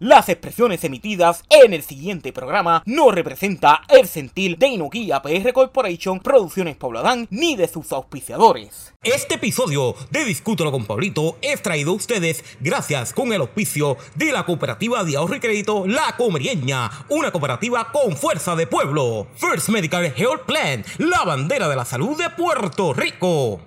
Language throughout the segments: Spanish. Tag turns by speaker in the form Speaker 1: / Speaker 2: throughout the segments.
Speaker 1: Las expresiones emitidas en el siguiente programa no representa el sentir de Inoquia PR Corporation, Producciones Pauladán, ni de sus auspiciadores. Este episodio de Discútelo con Pablito es traído a ustedes gracias con el auspicio de la cooperativa de ahorro y crédito La Comerieña, una cooperativa con fuerza de pueblo. First Medical Health Plan, la bandera de la salud de Puerto Rico.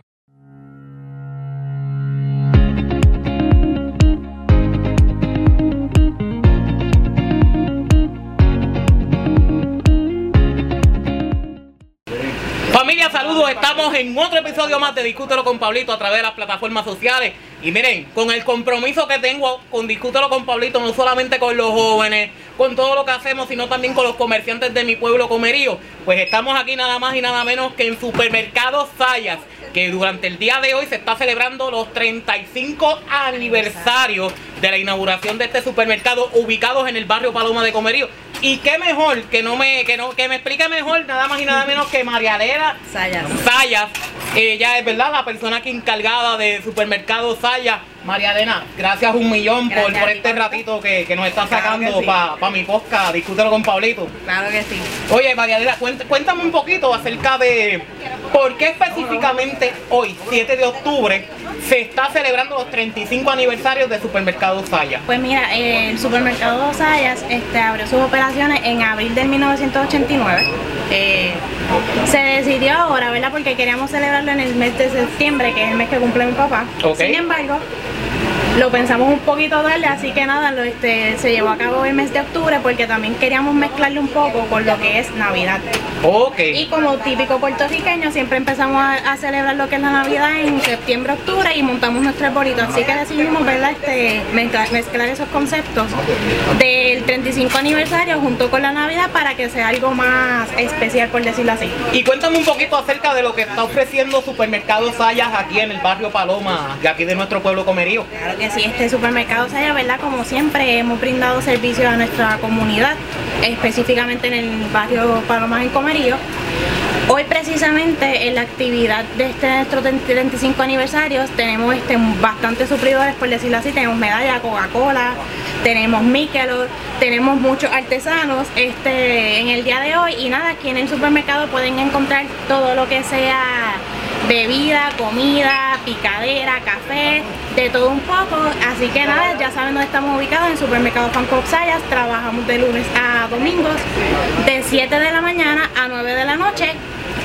Speaker 1: En otro episodio más de Discútelo con Pablito a través de las plataformas sociales. Y miren, con el compromiso que tengo con Discútelo con Pablito, no solamente con los jóvenes, con todo lo que hacemos, sino también con los comerciantes de mi pueblo comerío. Pues estamos aquí nada más y nada menos que en Supermercados Sayas, que durante el día de hoy se está celebrando los 35 aniversarios de la inauguración de este supermercado ubicados en el barrio Paloma de Comerío. Y qué mejor que no me que no que me explique mejor nada más y nada menos que Marialera
Speaker 2: Sayas.
Speaker 1: Sayas. Ella es verdad la persona que encargada de supermercado Sayas. María Elena, gracias un millón por,
Speaker 2: Gracias
Speaker 1: por este ratito que, que nos está
Speaker 2: Claro
Speaker 1: sacando
Speaker 2: sí.
Speaker 1: para mi podcast. Discútelo con Pablito.
Speaker 2: Claro que sí.
Speaker 1: Oye, María Elena, cuént- cuéntame un poquito acerca de por qué específicamente hoy, 7 de octubre, se está celebrando los 35 aniversarios de Supermercado Saya.
Speaker 2: Pues mira, eh, el supermercado Sayas este, abrió sus operaciones en abril del 1989. Eh, se decidió ahora, ¿verdad? Porque queríamos celebrarlo en el mes de septiembre, que es el mes que cumple mi papá. Sin embargo, lo pensamos un poquito tarde, así que nada, lo, este, se llevó a cabo el mes de octubre porque también queríamos mezclarlo un poco con lo que es Navidad.
Speaker 1: Ok.
Speaker 2: Y como típico puertorriqueño, siempre empezamos a, a celebrar lo que es la Navidad en septiembre, octubre y montamos nuestro arbolito. Así que decidimos ¿verdad? Este, mezclar, mezclar esos conceptos del 35 aniversario junto con la Navidad para que sea algo más especial, por decirlo así.
Speaker 1: Y cuéntame un poquito acerca de lo que está ofreciendo Supermercado Sayas aquí en el barrio Paloma, de aquí de nuestro pueblo Comerío.
Speaker 2: Claro que sí, este supermercado Saya, ¿verdad? Como siempre, hemos brindado servicio a nuestra comunidad, específicamente en el barrio Palomas en Comerío. Hoy precisamente en la actividad de este nuestro 35 aniversario tenemos este, bastantes suplidores, por decirlo así, tenemos medalla, Coca-Cola, tenemos Michelob, tenemos muchos artesanos este, en el día de hoy y nada, aquí en el supermercado pueden encontrar todo lo que sea bebida, comida, picadera, café, de todo un poco. Así que nada, ya saben dónde estamos ubicados en Supermercado Fanco Sayas. Trabajamos de lunes a domingos, de 7 de la mañana a 9 de la noche.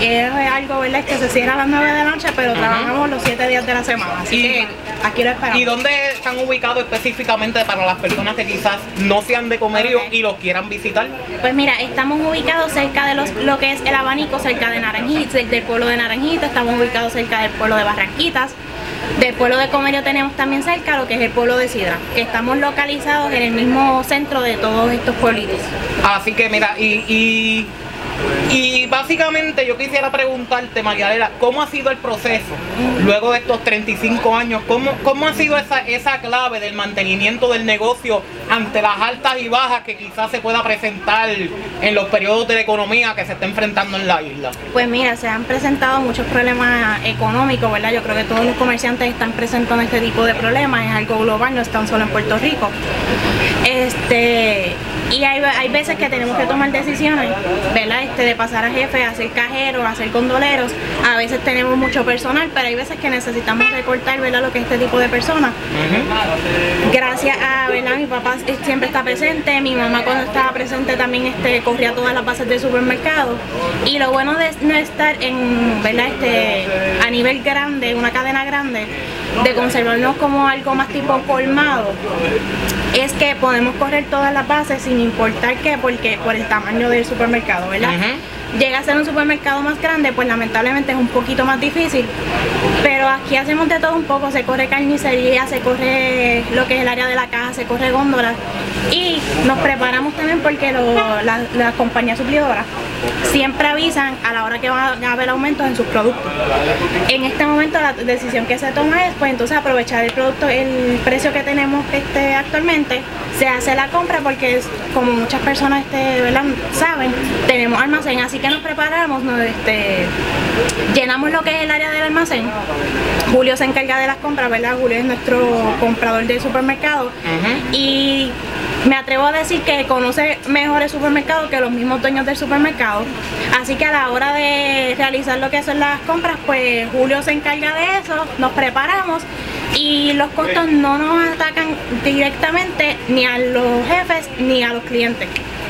Speaker 2: Es algo, ¿verdad? Que se cierra a las 9 de la noche, pero trabajamos los 7 días de la semana. Así
Speaker 1: Y-
Speaker 2: que aquí lo esperamos.
Speaker 1: ¿Y dónde están ubicados específicamente para las personas que quizás no sean de Comerío
Speaker 2: Ok.
Speaker 1: y los quieran visitar?
Speaker 2: Pues mira, estamos ubicados cerca de los, lo que es el abanico, cerca de Naranjita, del, del pueblo de Naranjita, estamos ubicados cerca del pueblo de Barranquitas. Del pueblo de Comerio tenemos también cerca lo que es el pueblo de Sidra, que estamos localizados en el mismo centro de todos estos pueblitos.
Speaker 1: Así que mira, y, y, y básicamente yo quisiera preguntarte, Marialera, ¿cómo ha sido el proceso luego de estos 35 años? ¿Cómo, cómo ha sido esa, esa clave del mantenimiento del negocio ante las altas y bajas que quizás se pueda presentar en los periodos de economía que se está enfrentando en la isla?
Speaker 2: Pues mira, se han presentado muchos problemas económicos, ¿verdad? Yo creo que todos los comerciantes están presentando este tipo de problemas, es algo global, no es tan solo en Puerto Rico. Este, y hay, hay veces que tenemos que tomar decisiones, ¿verdad? Este, de pasar a jefe, a ser cajeros, a ser gondoleros. A veces tenemos mucho personal, pero hay veces que necesitamos recortar, ¿verdad? Lo que es este tipo de personas. Gracias a, ¿verdad? Mi papá siempre está presente, mi mamá cuando estaba presente también este, corría todas las bases del supermercado. Y lo bueno de no estar en, ¿verdad? Este, a nivel grande, una cadena grande, de conservarnos como algo más tipo colmado, es que podemos correr todas las bases sin importar qué, porque por el tamaño del supermercado, ¿verdad? Llega a ser un supermercado más grande, pues lamentablemente es un poquito más difícil. Pero aquí hacemos de todo un poco, se corre carnicería, se corre lo que es el área de la caja, se corre góndolas. Y nos preparamos también porque lo- la- las compañías suplidoras siempre avisan a la hora que van a haber aumentos en sus productos. En este momento la decisión que se toma es pues entonces aprovechar el producto, el precio que tenemos este, actualmente, se hace la compra porque es, como muchas personas este, ¿verdad? saben, tenemos almacén, así que nos preparamos, nos, este, llenamos lo que es el área del almacén. Julio se encarga de las compras, ¿verdad? Julio es nuestro comprador del supermercado. Y me atrevo a decir que conoce mejor el supermercado que los mismos dueños del supermercado. Así que a la hora de realizar lo que son las compras, pues Julio se encarga de eso, nos preparamos y los costos no nos atacan directamente ni a los jefes ni a los clientes.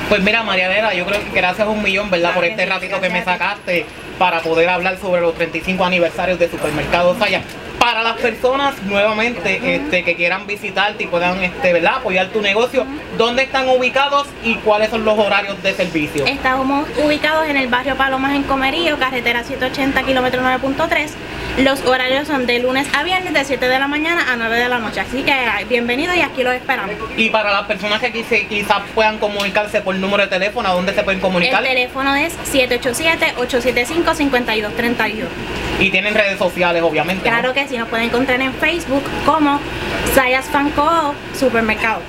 Speaker 1: Pues mira, Marianela, yo creo que gracias un millón, ¿verdad? Por este ratito que me sacaste para poder hablar sobre los 35 aniversarios de Supermercado Saya para las personas nuevamente este, que quieran visitarte y puedan este, ¿verdad? apoyar tu negocio, ¿dónde están ubicados y cuáles son los horarios de servicio?
Speaker 2: Estamos ubicados en el barrio Palomas en Comerío, carretera 180, kilómetro 9.3. Los horarios son de lunes a viernes de 7 de la mañana a 9 de la noche. Así que bienvenido y aquí los esperamos.
Speaker 1: Y para las personas que quizás puedan comunicarse por número de teléfono, ¿a dónde se pueden comunicar?
Speaker 2: El teléfono es 787-875-5232.
Speaker 1: Y tienen redes sociales, obviamente.
Speaker 2: Claro que sí, nos pueden encontrar en Facebook como Sayas Fanco Supermercado.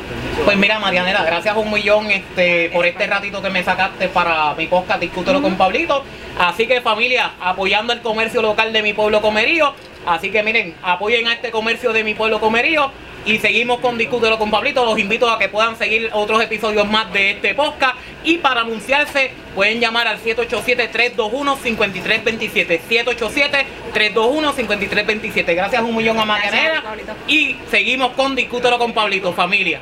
Speaker 1: Pues mira, Marianela, gracias un millón este, por este ratito que me sacaste para mi podcast Discútelo con Pablito. Así que familia, apoyando el comercio local de mi pueblo Comerío. Así que miren, apoyen a este comercio de mi pueblo Comerío. Y seguimos con Discútelo con Pablito. Los invito a que puedan seguir otros episodios más de este podcast. Y para anunciarse, pueden llamar al 787-321-5327. 787-321-5327. Gracias un millón a Marianela. Y seguimos con Discútelo con Pablito, familia.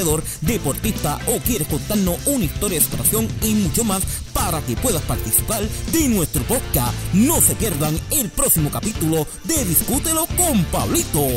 Speaker 3: deportista o quieres contarnos una historia de superación y mucho más para que puedas participar de nuestro podcast. No se pierdan el próximo capítulo de Discútelo con Pablito.